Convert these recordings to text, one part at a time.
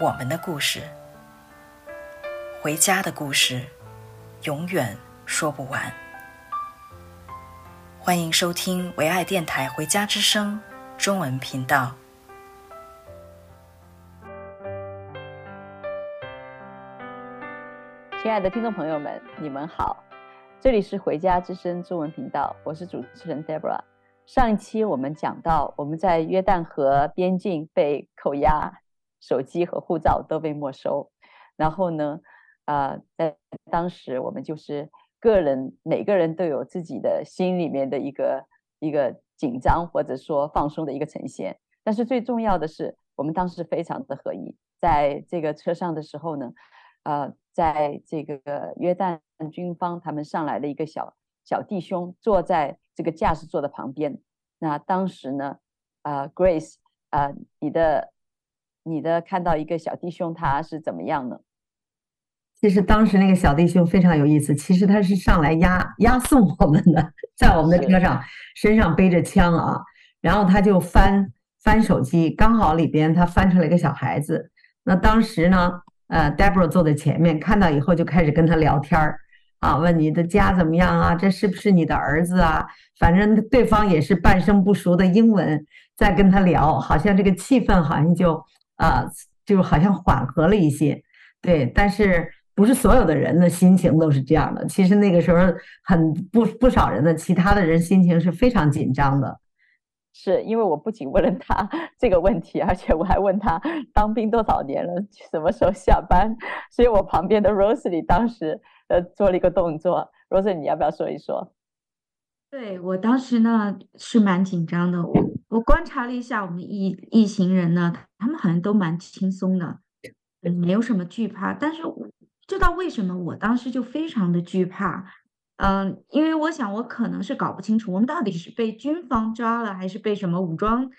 我们的故事，回家的故事，永远说不完。欢迎收听唯爱电台《回家之声》中文频道。亲爱的听众朋友们，你们好，这里是《回家之声》中文频道，我是主持人 Debra。上一期我们讲到，我们在约旦河边境被扣押，手机和护照都被没收，然后呢，啊、呃，在当时我们就是。个人每个人都有自己的心里面的一个一个紧张或者说放松的一个呈现，但是最重要的是，我们当时非常的合一，在这个车上的时候呢，呃，在这个约旦军方他们上来的一个小小弟兄坐在这个驾驶座的旁边，那当时呢，呃，Grace，呃，你的你的看到一个小弟兄他是怎么样呢？其实当时那个小弟兄非常有意思，其实他是上来押押送我们的，在我们的车上，身上背着枪啊，然后他就翻翻手机，刚好里边他翻出来一个小孩子。那当时呢，呃，Deborah 坐在前面，看到以后就开始跟他聊天儿啊，问你的家怎么样啊？这是不是你的儿子啊？反正对方也是半生不熟的英文在跟他聊，好像这个气氛好像就啊，就好像缓和了一些。对，但是。不是所有的人的心情都是这样的。其实那个时候，很不不少人的其他的人心情是非常紧张的。是因为我不仅问了他 这个问题，而且我还问他当兵多少年了，什么时候下班。所以我旁边的 Rosalie 当时呃做了一个动作。Rosalie，你要不要说一说？对，我当时呢是蛮紧张的。我我观察了一下我们一一行人呢，他们好像都蛮轻松的，嗯，没有什么惧怕，但是。知道为什么我当时就非常的惧怕，嗯，因为我想我可能是搞不清楚我们到底是被军方抓了还是被什么武装，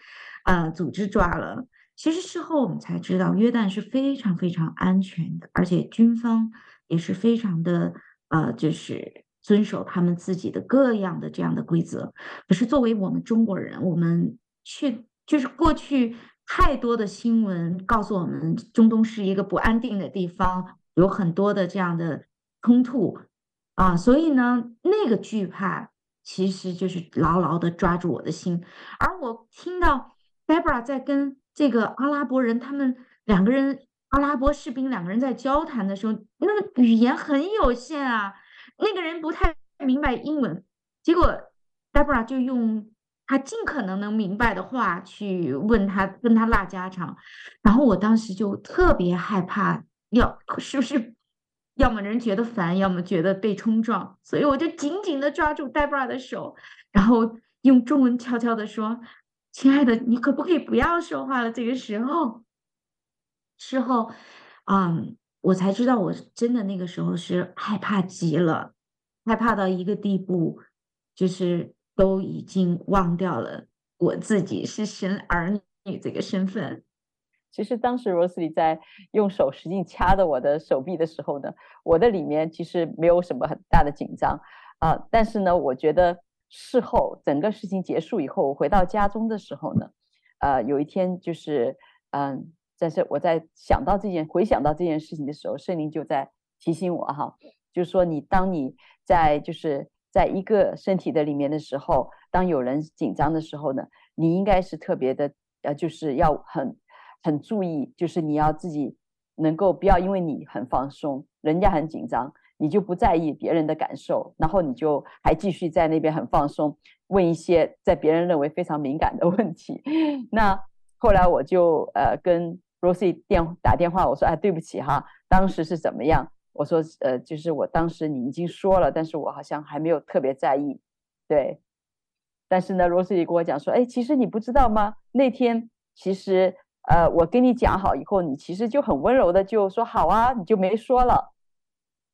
呃，组织抓了。其实事后我们才知道，约旦是非常非常安全的，而且军方也是非常的，呃，就是遵守他们自己的各样的这样的规则。可是作为我们中国人，我们却就是过去太多的新闻告诉我们，中东是一个不安定的地方。有很多的这样的冲突啊，所以呢，那个惧怕其实就是牢牢的抓住我的心。而我听到 Deborah 在跟这个阿拉伯人，他们两个人阿拉伯士兵两个人在交谈的时候，那个语言很有限啊，那个人不太明白英文，结果 Deborah 就用他尽可能能明白的话去问他，跟他拉家常，然后我当时就特别害怕。要 是不是，要么人觉得烦，要么觉得被冲撞，所以我就紧紧的抓住 Debra 的手，然后用中文悄悄的说：“亲爱的，你可不可以不要说话了？”这个时候，事后，嗯，我才知道，我真的那个时候是害怕极了，害怕到一个地步，就是都已经忘掉了我自己是神儿女这个身份。其实当时 Rosalie 在用手使劲掐着我的手臂的时候呢，我的里面其实没有什么很大的紧张啊、但是呢，我觉得事后整个事情结束以后，我回到家中的时候呢，呃，有一天就是嗯，在这我在想到这件回想到这件事情的时候，圣灵就在提醒我哈，就是说你当你在就是在一个身体的里面的时候，当有人紧张的时候呢，你应该是特别的呃，就是要很。很注意，就是你要自己能够不要因为你很放松，人家很紧张，你就不在意别人的感受，然后你就还继续在那边很放松，问一些在别人认为非常敏感的 问题。那后来我就呃跟 Rosie 电打电话，我说哎对不起哈，当时是怎么样？我说呃就是我当时你已经说了，但是我好像还没有特别在意，对。但是呢罗斯里跟我讲说，哎，其实你不知道吗？那天其实。呃，我跟你讲好以后，你其实就很温柔的就说好啊，你就没说了。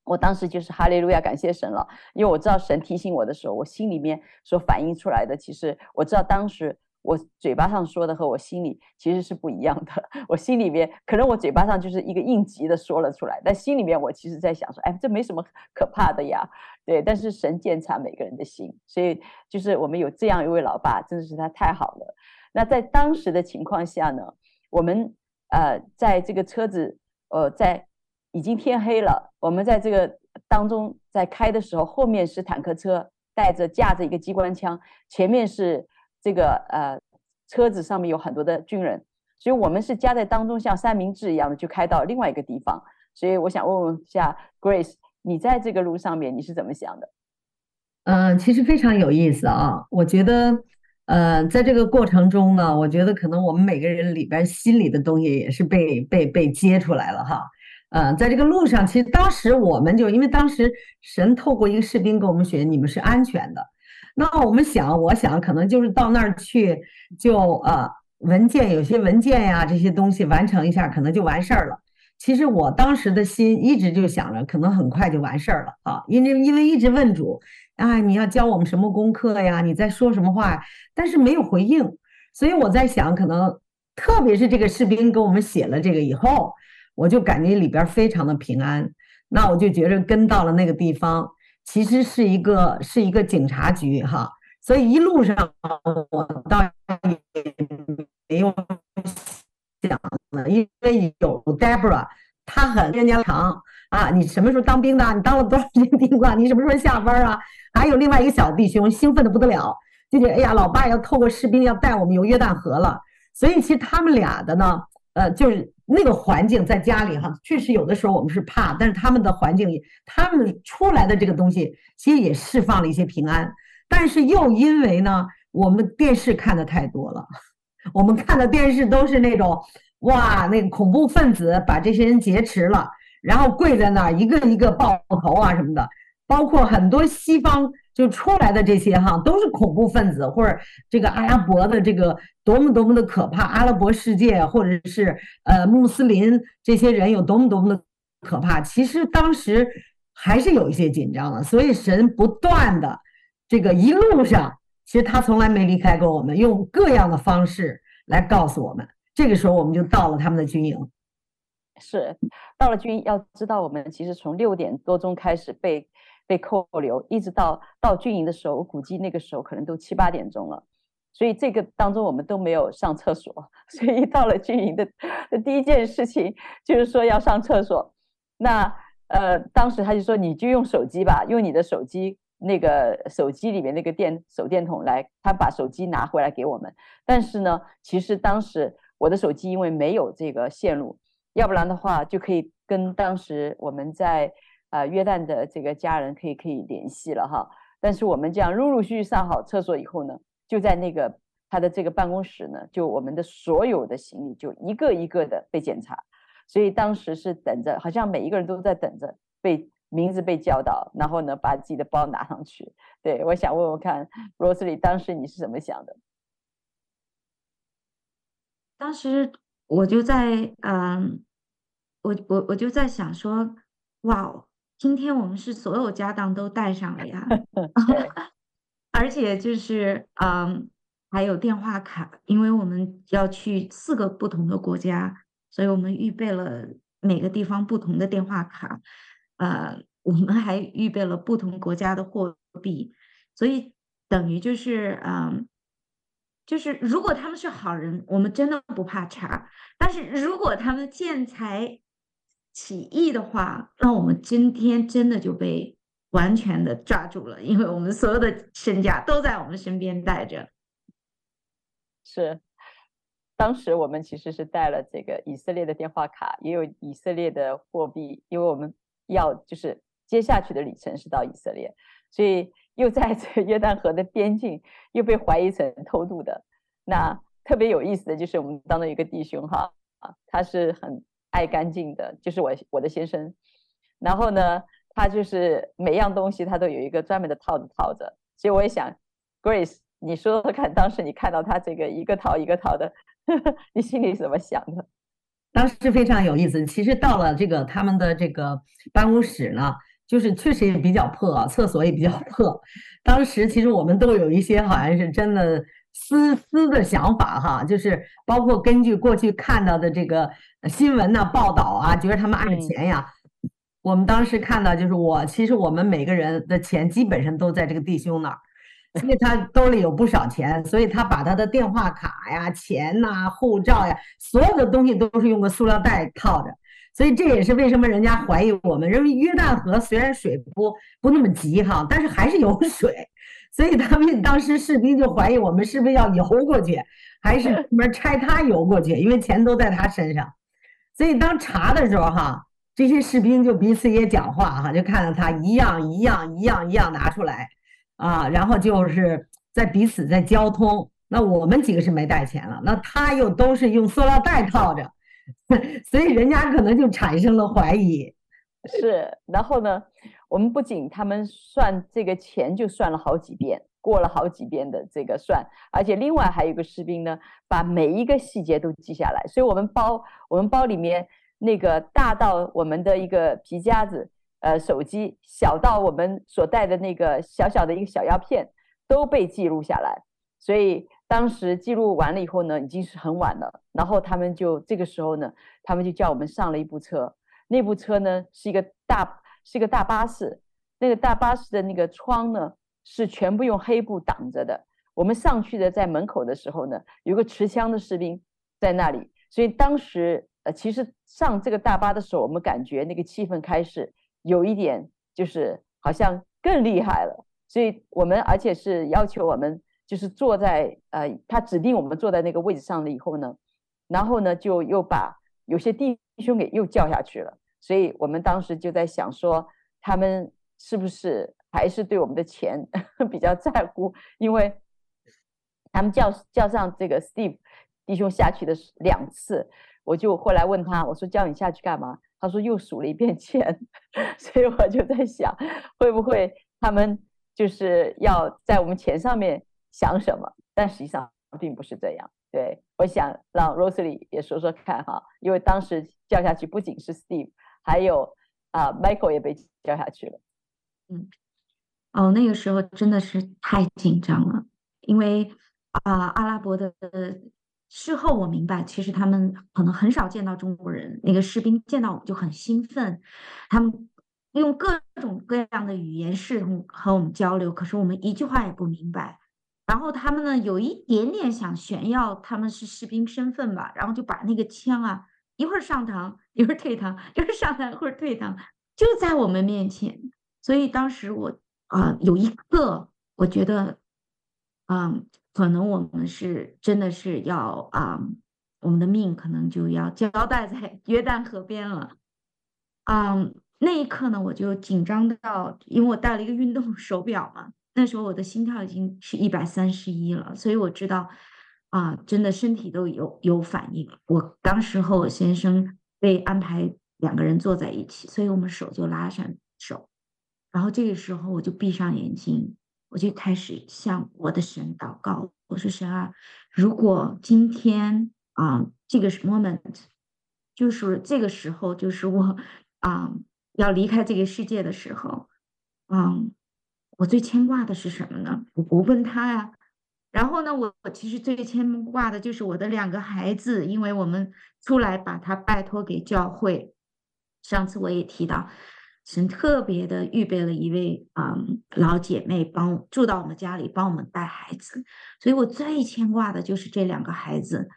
我当时就是哈利路亚，感谢神了，因为我知道神提醒我的时候，我心里面所反映出来的，其实我知道当时我嘴巴上说的和我心里其实是不一样的。我心里面可能我嘴巴上就是一个应急的说了出来，但心里面我其实在想说，哎，这没什么可怕的呀，对。但是神鉴察每个人的心，所以就是我们有这样一位老爸，真的是他太好了。那在当时的情况下呢，我们呃在这个车子呃在。已经天黑了，我们在这个当中在开的时候，后面是坦克车，带着架着一个机关枪，前面是这个呃车子上面有很多的军人，所以我们是夹在当中，像三明治一样的就开到另外一个地方。所以我想问问下 Grace，你在这个路上面你是怎么想的？嗯、其实非常有意思啊，我觉得呃在这个过程中呢，我觉得可能我们每个人里边心里的东西也是被被被揭出来了哈。嗯，在这个路上，其实当时我们就因为当时神透过一个士兵跟我们说，你们是安全的。那我们想，我想可能就是到那儿去，就呃文件有些文件呀这些东西完成一下，可能就完事儿了。其实我当时的心一直就想着，可能很快就完事儿了啊，因为因为一直问主，啊你要教我们什么功课呀？你在说什么话？但是没有回应，所以我在想，可能特别是这个士兵给我们写了这个以后。我就感觉里边非常的平安，那我就觉着跟到了那个地方，其实是一个是一个警察局哈，所以一路上我倒也没有想，因为有 Deborah，他很时间长啊，你什么时候当兵的？你当了多少年兵了？你什么时候下班啊？还有另外一个小弟兄兴奋的不得了，就觉得哎呀，老爸要透过士兵要带我们游约旦河了，所以其实他们俩的呢，呃，就是。那个环境在家里哈，确实有的时候我们是怕，但是他们的环境，他们出来的这个东西，其实也释放了一些平安。但是又因为呢，我们电视看的太多了，我们看的电视都是那种，哇，那个恐怖分子把这些人劫持了，然后跪在那儿一个一个爆头啊什么的，包括很多西方。就出来的这些哈，都是恐怖分子，或者这个阿拉伯的这个多么多么的可怕，阿拉伯世界或者是呃穆斯林这些人有多么多么的可怕。其实当时还是有一些紧张的，所以神不断的这个一路上，其实他从来没离开过我们，用各样的方式来告诉我们。这个时候我们就到了他们的军营，是到了军营，要知道我们其实从六点多钟开始被。被扣留，一直到到军营的时候，我估计那个时候可能都七八点钟了，所以这个当中我们都没有上厕所，所以到了军营的第一件事情就是说要上厕所。那呃，当时他就说你就用手机吧，用你的手机那个手机里面那个电手电筒来，他把手机拿回来给我们。但是呢，其实当时我的手机因为没有这个线路，要不然的话就可以跟当时我们在。呃，约旦的这个家人可以可以联系了哈，但是我们这样陆陆续续上好厕所以后呢，就在那个他的这个办公室呢，就我们的所有的行李就一个一个的被检查，所以当时是等着，好像每一个人都在等着被名字被叫到，然后呢把自己的包拿上去。对，我想问问看罗斯里当时你是怎么想的？当时我就在嗯，我我我就在想说，哇哦。今天我们是所有家当都带上了呀 而且就是嗯，还有电话卡，因为我们要去四个不同的国家，所以我们预备了每个地方不同的电话卡，呃，我们还预备了不同国家的货币，所以等于就是嗯，就是如果他们是好人，我们真的不怕查；但是如果他们见财。起义的话，那我们今天真的就被完全的抓住了，因为我们所有的身家都在我们身边带着。是，当时我们其实是带了这个以色列的电话卡，也有以色列的货币，因为我们要就是接下去的旅程是到以色列，所以又在这约旦河的边境又被怀疑成偷渡的。那特别有意思的就是我们当中一个弟兄哈啊，他是很。爱干净的，就是我我的先生。然后呢，他就是每样东西他都有一个专门的套子套着。所以我也想，Grace，你说说看，当时你看到他这个一个套一个套的，你心里怎么想的？当时非常有意思。其实到了这个他们的这个办公室呢，就是确实也比较破啊，厕所也比较破。当时其实我们都有一些好像是真的私私的想法哈，就是包括根据过去看到的这个新闻呐、报道啊，觉得他们爱钱呀。嗯、我们当时看到就是我，其实我们每个人的钱基本上都在这个弟兄那儿。因为他兜里有不少钱，所以他把他的电话卡呀、钱呐、护照呀，所有的东西都是用个塑料袋套着。所以这也是为什么人家怀疑我们，认为约旦河虽然水不不那么急哈，但是还是有水。所以他们当时士兵就怀疑我们是不是要游过去，还是专门拆他游过去，因为钱都在他身上。所以当查的时候哈，这些士兵就彼此也讲话哈，就看到他一样一样一样一样拿出来。啊，然后就是在彼此在交通，那我们几个是没带钱了，那他又都是用塑料袋套着，所以人家可能就产生了怀疑。是，然后呢，我们不仅他们算这个钱就算了好几遍，过了好几遍的这个算，而且另外还有一个士兵呢，把每一个细节都记下来，所以我们包我们包里面那个大到我们的一个皮夹子。呃，手机小到我们所带的那个小小的一个小药片都被记录下来，所以当时记录完了以后呢，已经是很晚了。然后他们就这个时候呢，他们就叫我们上了一部车，那部车呢是一个大是个大巴士，那个大巴士的那个窗呢是全部用黑布挡着的。我们上去的在门口的时候呢，有个持枪的士兵在那里，所以当时呃，其实上这个大巴的时候，我们感觉那个气氛开始。有一点就是好像更厉害了，所以我们而且是要求我们就是坐在呃，他指定我们坐在那个位置上了以后呢，然后呢就又把有些弟兄给又叫下去了，所以我们当时就在想说，他们是不是还是对我们的钱 比较在乎？因为他们叫叫上这个 Steve 弟兄下去的两次，我就后来问他，我说叫你下去干嘛？他说又数了一遍钱，所以我就在想，会不会他们就是要在我们钱上面想什么？但实际上并不是这样。对，我想让 Rosalie 也说说看哈，因为当时叫下去不仅是 Steve，还有啊 Michael 也被叫下去了。嗯，哦，那个时候真的是太紧张了，因为啊阿拉伯的。事后我明白，其实他们可能很少见到中国人。那个士兵见到我们就很兴奋，他们用各种各样的语言试图和我们交流，可是我们一句话也不明白。然后他们呢，有一点点想炫耀他们是士兵身份吧，然后就把那个枪啊，一会儿上膛，一会儿退膛，一会儿上膛，一会儿退膛，就在我们面前。所以当时我啊、有一刻我觉得，嗯。可能我们是真的是要啊，我们的命可能就要交代在 约旦河边了。啊，那一刻呢，我就紧张到，因为我戴了一个运动手表嘛，那时候我的心跳已经是一百三十一了，所以我知道啊，真的身体都有有反应。我当时和我先生被安排两个人坐在一起，所以我们手就拉上手，然后这个时候我就闭上眼睛。我就开始向我的神祷告，我说神啊，如果今天啊这个 moment 就是这个时候，就是我啊要离开这个世界的时候，嗯，我最牵挂的是什么呢？我不问他呀。然后呢，我我其实最牵挂的就是我的两个孩子，因为我们出来把他拜托给教会。上次我也提到。神特别的预备了一位嗯老姐妹帮住到我们家里帮我们带孩子，所以我最牵挂的就是这两个孩子，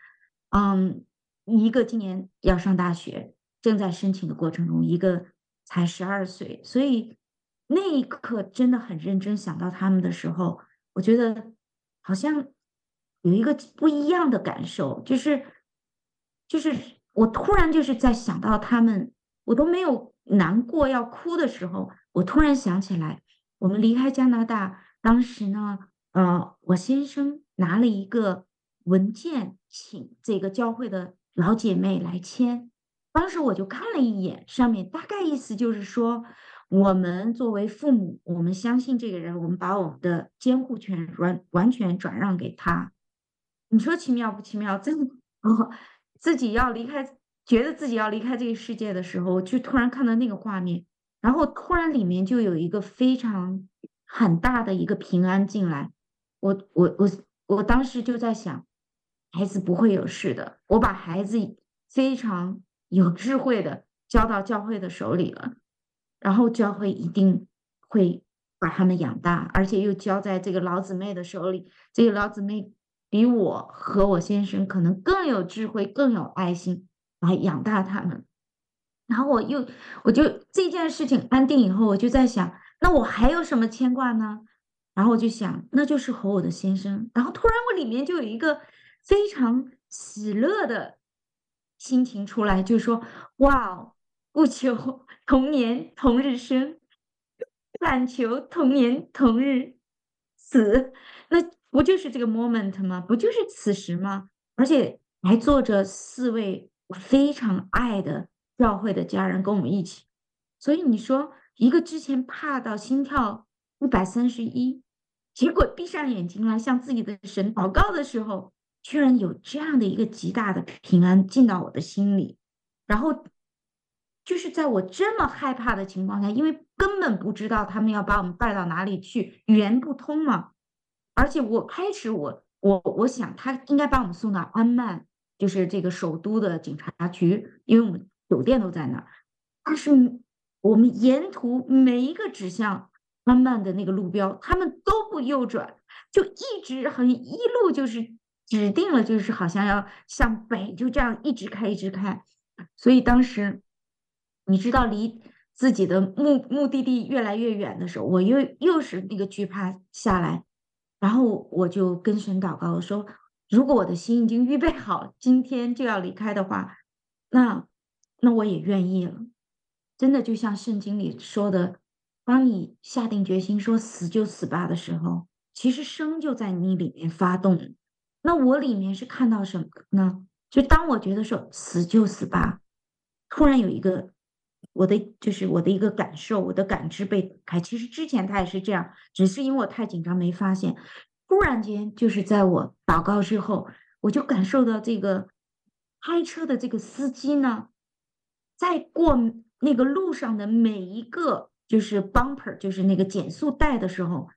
嗯，一个今年要上大学，正在申请的过程中，一个才十二岁，所以那一刻真的很认真想到他们的时候，我觉得好像有一个不一样的感受，就是就是我突然就是在想到他们，我都没有。难过要哭的时候，我突然想起来，我们离开加拿大，当时呢，呃，我先生拿了一个文件，请这个教会的老姐妹来签。当时我就看了一眼，上面大概意思就是说，我们作为父母，我们相信这个人，我们把我们的监护权完完全转让给他。你说奇妙不奇妙？真的我自己要离开，觉得自己要离开这个世界的时候，我就突然看到那个画面，然后突然里面就有一个非常很大的一个平安进来。我我我我当时就在想，孩子不会有事的，我把孩子非常有智慧的交到教会的手里了，然后教会一定会把他们养大，而且又交在这个老姊妹的手里，这个老姊妹。比我和我先生可能更有智慧，更有爱心来养大他们。然后我又，我就这件事情安定以后，我就在想，那我还有什么牵挂呢？然后我就想，那就是和我的先生。然后突然我里面就有一个非常喜乐的心情出来，就说：哇哦，不求同年同日生，但求同年同日死。那。不就是这个 moment 吗？不就是此时吗？而且还坐着四位我非常爱的教会的家人跟我们一起，所以你说一个之前怕到心跳一百三十一，结果闭上眼睛来向自己的神祷告的时候，居然有这样的一个极大的平安进到我的心里，然后就是在我这么害怕的情况下，因为根本不知道他们要把我们带到哪里去，语言不通嘛。而且我开始我我我想他应该把我们送到安曼，就是这个首都的警察局，因为我们酒店都在那儿。但是我们沿途每一个指向安曼的那个路标，他们都不右转，就一直很一路就是指定了，就是好像要向北，就这样一直开一直开。所以当时你知道离自己的目目的地越来越远的时候，我又又是那个惧怕下来。然后我就跟神祷告，我说：“如果我的心已经预备好，今天就要离开的话，那那我也愿意了。真的就像圣经里说的，当你下定决心说死就死吧的时候，其实生就在你里面发动。那我里面是看到什么呢？就当我觉得说死就死吧，突然有一个。”我的就是我的一个感受，我的感知被打开。其实之前他也是这样，只是因为我太紧张没发现。突然间，就是在我祷告之后，我就感受到这个开车的这个司机呢，在过那个路上的每一个就是 bumper，就是那个减速带的时候，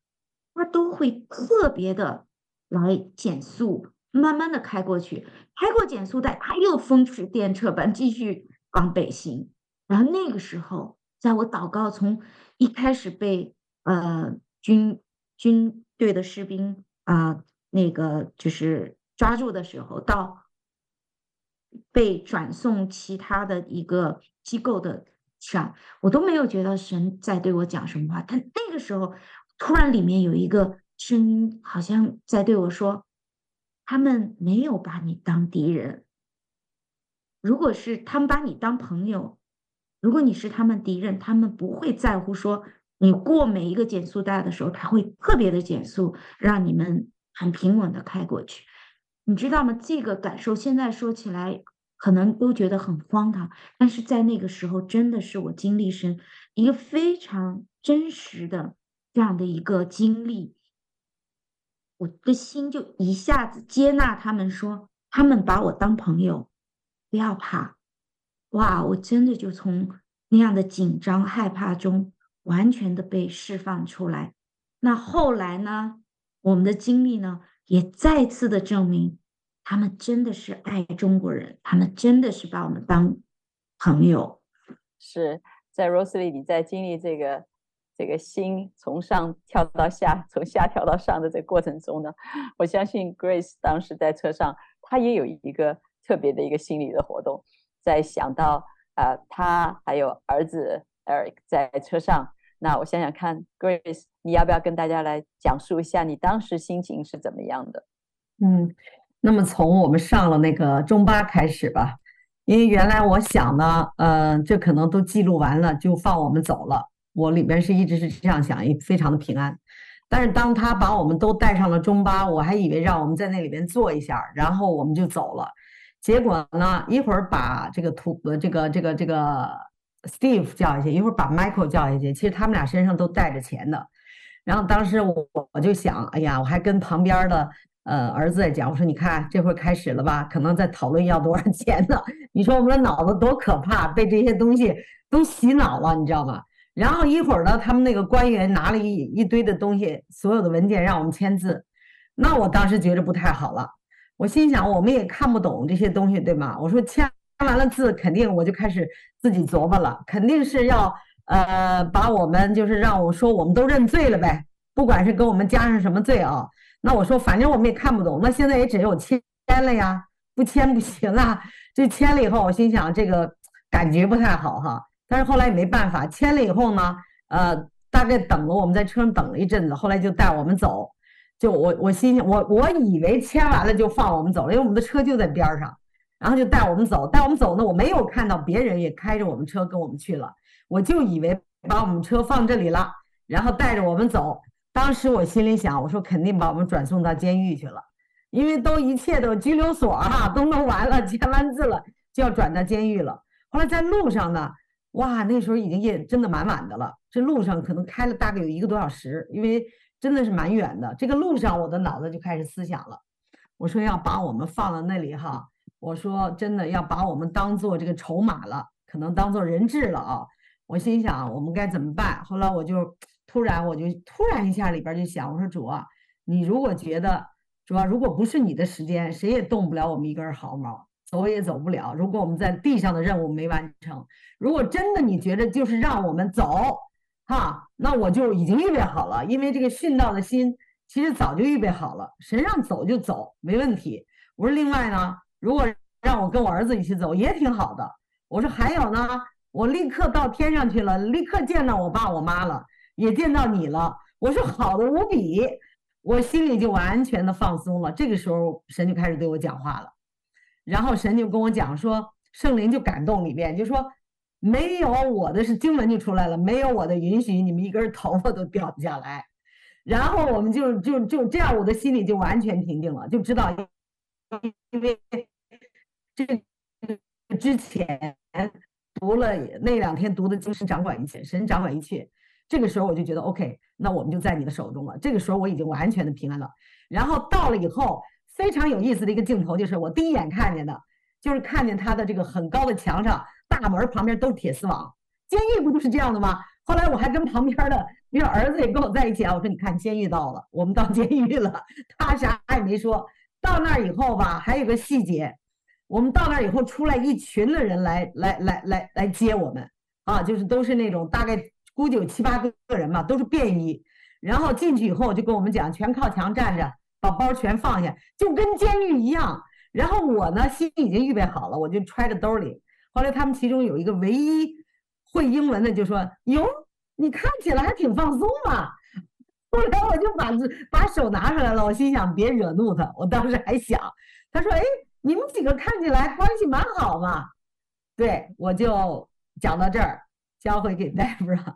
他都会特别的来减速，慢慢的开过去，开过减速带，他又风驰电掣般继续往北行。然后那个时候，在我祷告从一开始被呃军军队的士兵啊、那个就是抓住的时候，到被转送其他的一个机构的上，我都没有觉得神在对我讲什么话。但那个时候，突然里面有一个声音，好像在对我说：“他们没有把你当敌人，如果是他们把你当朋友。”如果你是他们敌人，他们不会在乎说你过每一个减速带的时候，他会特别的减速，让你们很平稳的开过去。你知道吗？这个感受现在说起来可能都觉得很荒唐，但是在那个时候真的是我经历生一个非常真实的这样的一个经历，我的心就一下子接纳他们说，他们把我当朋友，不要怕。哇！我真的就从那样的紧张害怕中完全的被释放出来。那后来呢？我们的经历呢，也再次的证明，他们真的是爱中国人，他们真的是把我们当朋友。是在 Rosely，你在经历这个这个心从上跳到下，从下跳到上的这个过程中呢，我相信 Grace 当时在车上，她也有一个特别的一个心理的活动。在想到、呃，他还有儿子 Eric 在车上，那我想想看，Grace，你要不要跟大家来讲述一下你当时心情是怎么样的？嗯，那么从我们上了那个中巴开始吧，因为原来我想呢，呃，这可能都记录完了就放我们走了，我里边是一直是这样想，也非常的平安。但是当他把我们都带上了中巴，我还以为让我们在那里边坐一下，然后我们就走了。结果呢，一会儿把这个图呃这个这个这个 Steve 叫下去，一会儿把 Michael 叫下去。其实他们俩身上都带着钱的。然后当时我我就想，哎呀，我还跟旁边的呃儿子在讲，我说你看这会儿开始了吧？可能在讨论要多少钱呢？你说我们的脑子多可怕，被这些东西都洗脑了，你知道吗？然后一会儿呢，他们那个官员拿了一一堆的东西，所有的文件让我们签字，那我当时觉得不太好了。我心想，我们也看不懂这些东西，对吗？我说签签完了字，肯定我就开始自己琢磨了，肯定是要呃把我们就是让我说我们都认罪了呗，不管是给我们加上什么罪啊。那我说反正我们也看不懂，那现在也只有签了呀，不签不行啊。就签了以后，我心想这个感觉不太好哈。但是后来也没办法，签了以后呢，呃，大概等了我们在车上等了一阵子，后来就带我们走。就我我心想，我我以为签完了就放我们走了，因为我们的车就在边上，然后就带我们走。带我们走呢，我没有看到别人也开着我们车跟我们去了，我就以为把我们车放这里了，然后带着我们走。当时我心里想，我说肯定把我们转送到监狱去了，因为都一切都拘留所哈都弄完了，签完字了就要转到监狱了。后来在路上呢。哇，那时候已经夜真的满满的了。这路上可能开了大概有一个多小时，因为真的是蛮远的。这个路上，我的脑子就开始思想了。我说要把我们放到那里哈，我说真的要把我们当做这个筹码了，可能当做人质了啊。我心想我们该怎么办？后来我就突然我就突然一下里边就想，我说主啊，你如果觉得主啊，如果不是你的时间，谁也动不了我们一根毫毛。走也走不了。如果我们在地上的任务没完成，如果真的你觉得就是让我们走，哈，那我就已经预备好了。因为这个殉道的心其实早就预备好了，神让走就走，没问题。我说另外呢，如果让我跟我儿子一起走也挺好的。我说还有呢，我立刻到天上去了，立刻见到我爸我妈了，也见到你了。我说好的无比，我心里就完全的放松了。这个时候神就开始对我讲话了。然后神就跟我讲说，圣灵就感动里面，就说没有我的是经文就出来了，没有我的允许，你们一根头发都掉不下来。然后我们就就就这样，我的心里就完全平静了，就知道，因为这之前读了那两天读的经神掌管一切，神掌管一切。这个时候我就觉得 OK，那我们就在你的手中了。这个时候我已经完全的平安了。然后到了以后。非常有意思的一个镜头，就是我第一眼看见的，就是看见他的这个很高的墙上，大门旁边都是铁丝网。监狱不就是这样的吗？后来我还跟旁边的因为儿子也跟我在一起啊，我说你看监狱到了，我们到监狱了。他啥也没说。到那儿以后吧，还有个细节，我们到那儿以后出来一群的人来来来来来接我们啊，就是都是那种大概估计有七八个人嘛，都是便衣。然后进去以后就跟我们讲，全靠墙站着。把包全放下，就跟监狱一样。然后我呢，心已经预备好了，我就揣着兜里。后来他们其中有一个唯一会英文的就说：“哟，你看起来还挺放松嘛。”后来我就把把手拿出来了，我心想别惹怒他。我当时还想，他说：“哎，你们几个看起来关系蛮好嘛。”对，我就讲到这儿，交回给 Deborah。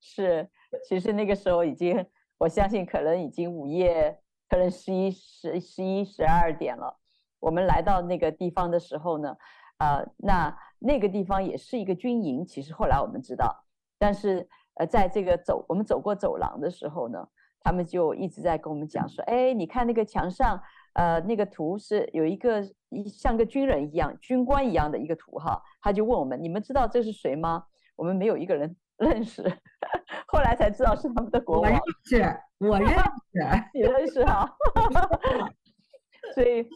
是，其实那个时候已经，我相信可能已经午夜。可能十一、十、十一、十二点了。我们来到那个地方的时候呢，呃，那那个地方也是一个军营。其实后来我们知道，但是呃，在这个走我们走过走廊的时候呢，他们就一直在跟我们讲说：“哎，你看那个墙上，呃，那个图是有一个一像个军人一样、军官一样的一个图哈。”他就问我们：“你们知道这是谁吗？”我们没有一个人 认识，后来才知道是他们的国王。是，我认识，你认识哈。所以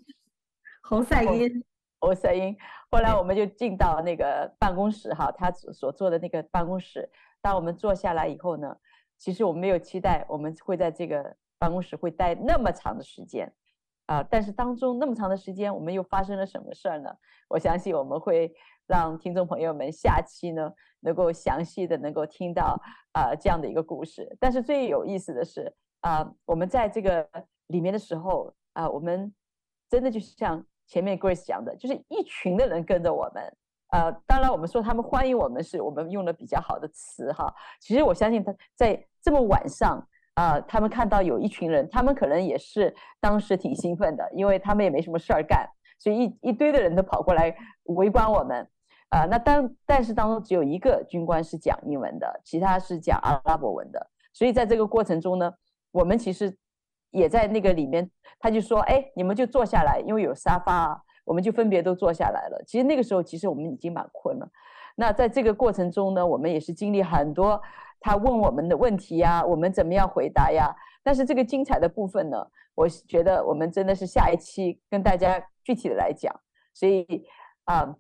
侯赛因，侯赛因。后来我们就进到那个办公室哈，他所坐的那个办公室。当我们坐下来以后呢，其实我们没有期待我们会在这个办公室会待那么长的时间啊。但是当中那么长的时间，我们又发生了什么事儿呢？我相信我们会。让听众朋友们下期呢能够详细的能够听到啊、这样的一个故事。但是最有意思的是啊、我们在这个里面的时候啊、我们真的就像前面 Grace 讲的，就是一群的人跟着我们。呃，当然我们说他们欢迎我们，是我们用的比较好的词哈。其实我相信他在这么晚上啊、呃，他们看到有一群人，他们可能也是当时挺兴奋的，因为他们也没什么事儿干，所以一一堆的人都跑过来围观我们。啊、呃，那当但是当中只有一个军官是讲英文的，其他是讲阿拉伯文的。所以在这个过程中呢，我们其实也在那个里面，他就说：“哎，你们就坐下来，因为有沙发啊，我们就分别都坐下来了。”其实那个时候，其实我们已经蛮困了。那在这个过程中呢，我们也是经历很多他问我们的问题呀，我们怎么样回答呀？但是这个精彩的部分呢，我觉得我们真的是下一期跟大家具体的来讲。所以啊，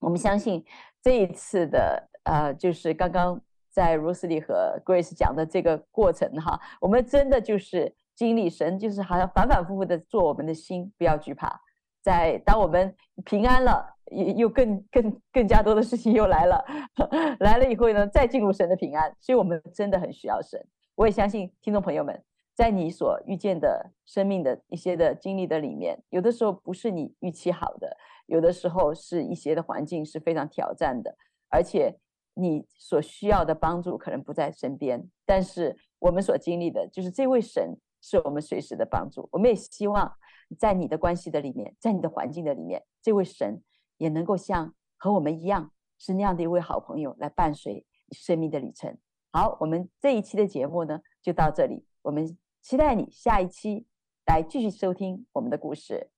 我们相信这一次的呃，就是刚刚在 Rosely 和 Grace 讲的这个过程哈，我们真的就是。经历神就是好像反反复复的做我们的心，不要惧怕。在当我们平安了，又又更更更加多的事情又来了，来了以后呢，再进入神的平安。所以我们真的很需要神。我也相信听众朋友们，在你所遇见的生命的一些的经历的里面，有的时候不是你预期好的，有的时候是一些的环境是非常挑战的，而且你所需要的帮助可能不在身边。但是我们所经历的就是这位神。是我们随时的帮助。我们也希望在你的关系的里面，在你的环境的里面，这位神也能够像和我们一样，是那样的一位好朋友来伴随生命的旅程。好，我们这一期的节目呢，就到这里。我们期待你下一期来继续收听我们的故事。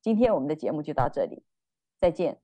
今天我们的节目就到这里，再见。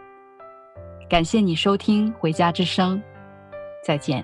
感谢你收听《回家之声》，再见。